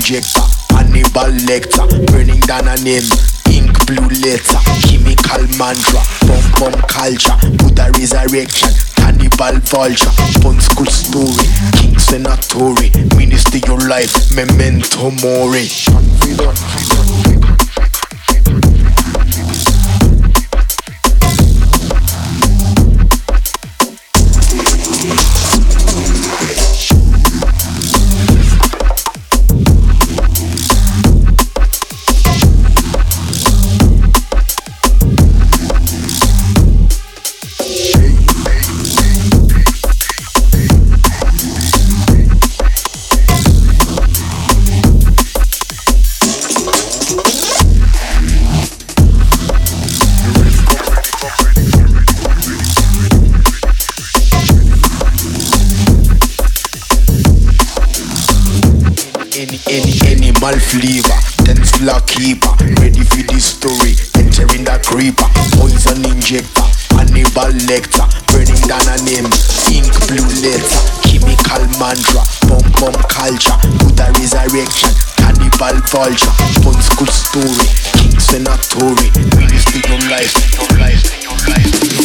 injector, Hannibal Lecter. Burning down a name, ink blue letter. Chemical mantra, bomb bomb culture. Buddha resurrection, cannibal vulture. Pun school story, king senatori. Minister your life, memento mori. Animal flavor. Tense flock keeper, ready for this story. Entering the creeper, poison injector, Hannibal Lecter, burning down a name, ink blue letter, chemical mantra, bomb bomb culture, Buddha resurrection, cannibal vulture, fun school story, king senatori, ministry your life, your life, life.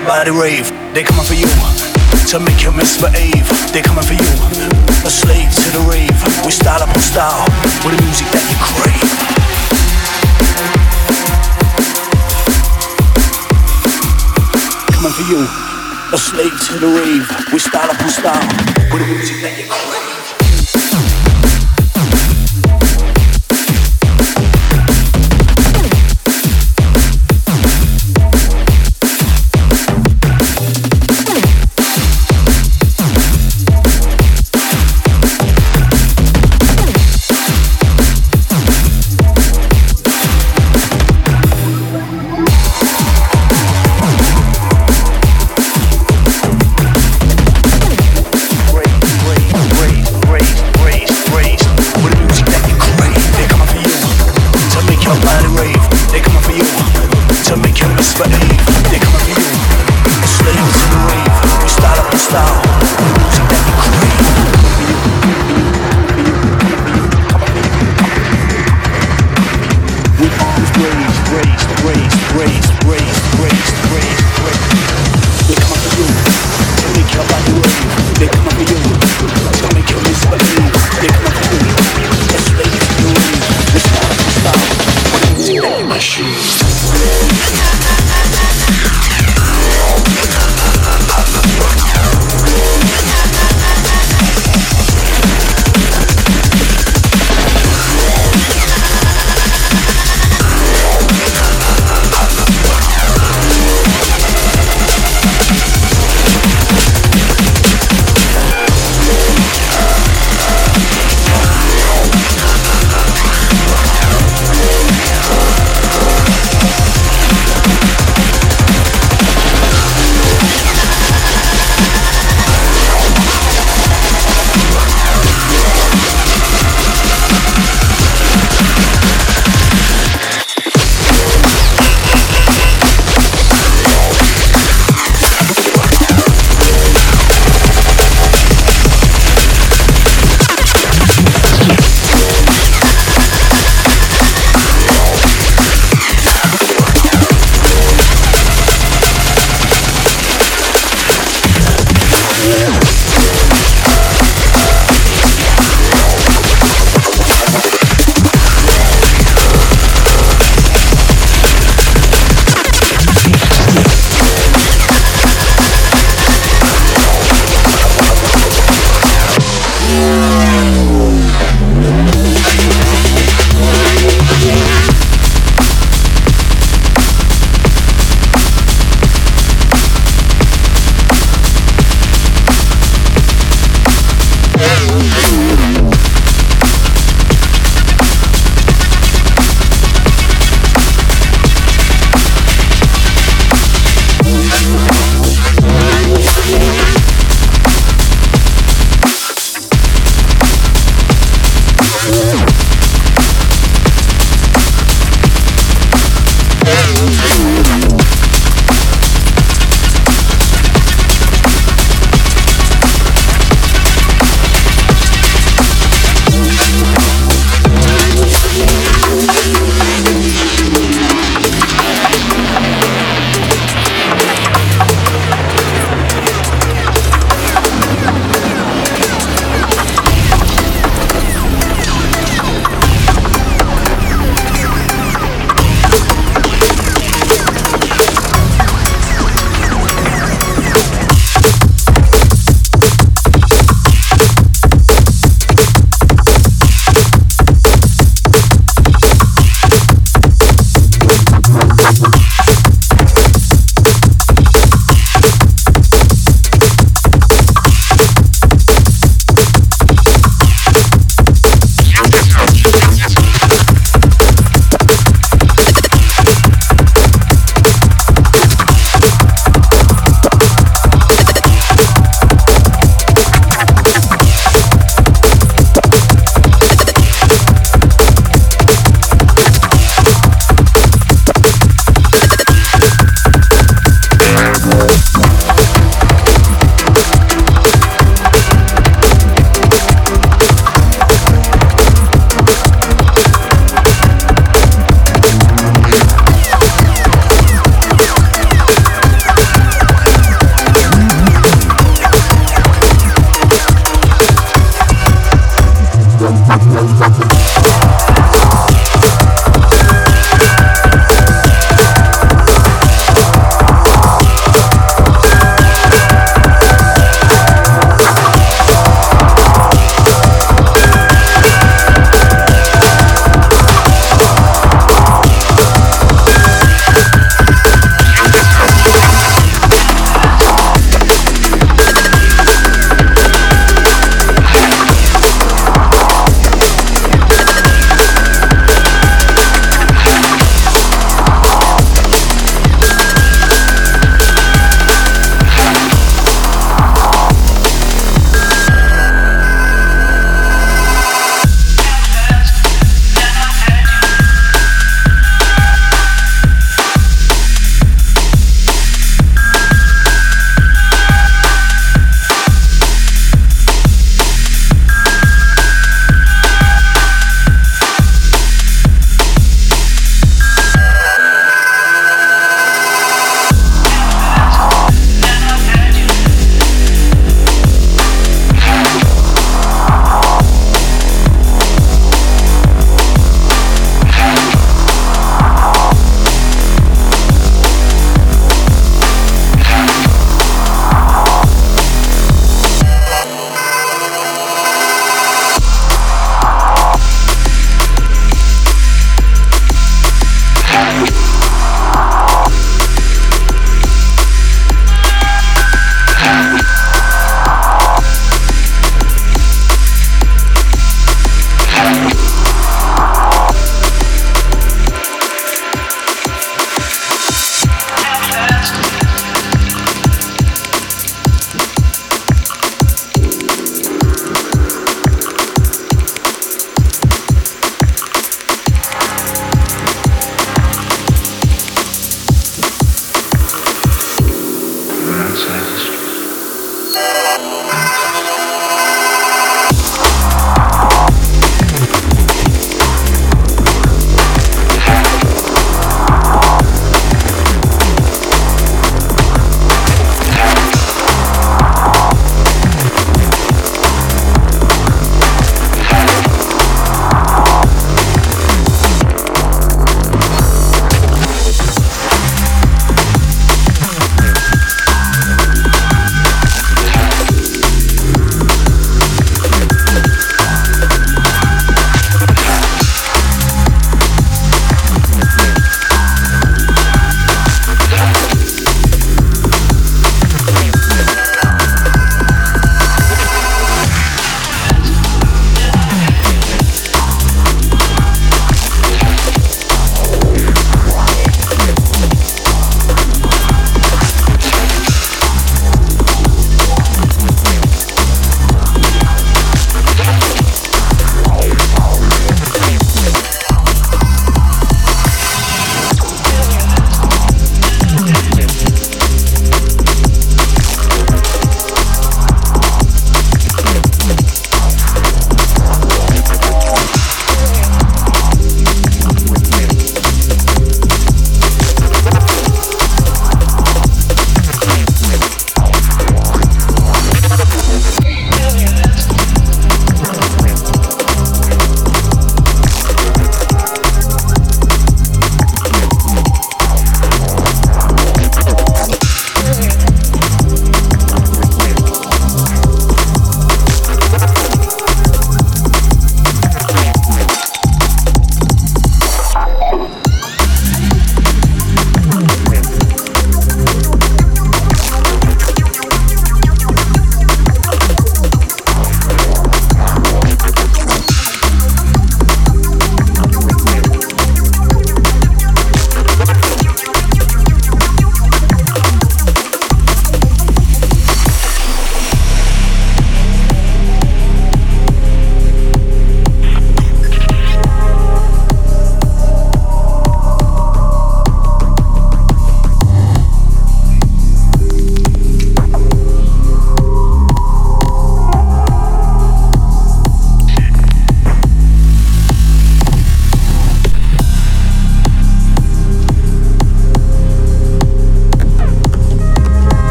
Your body rave. They coming for you to make you misbehave. They coming for you, a slave to the rave. We style up on style with the music that you crave. Coming for you, a slave to the rave. We style up on style with the music that you crave.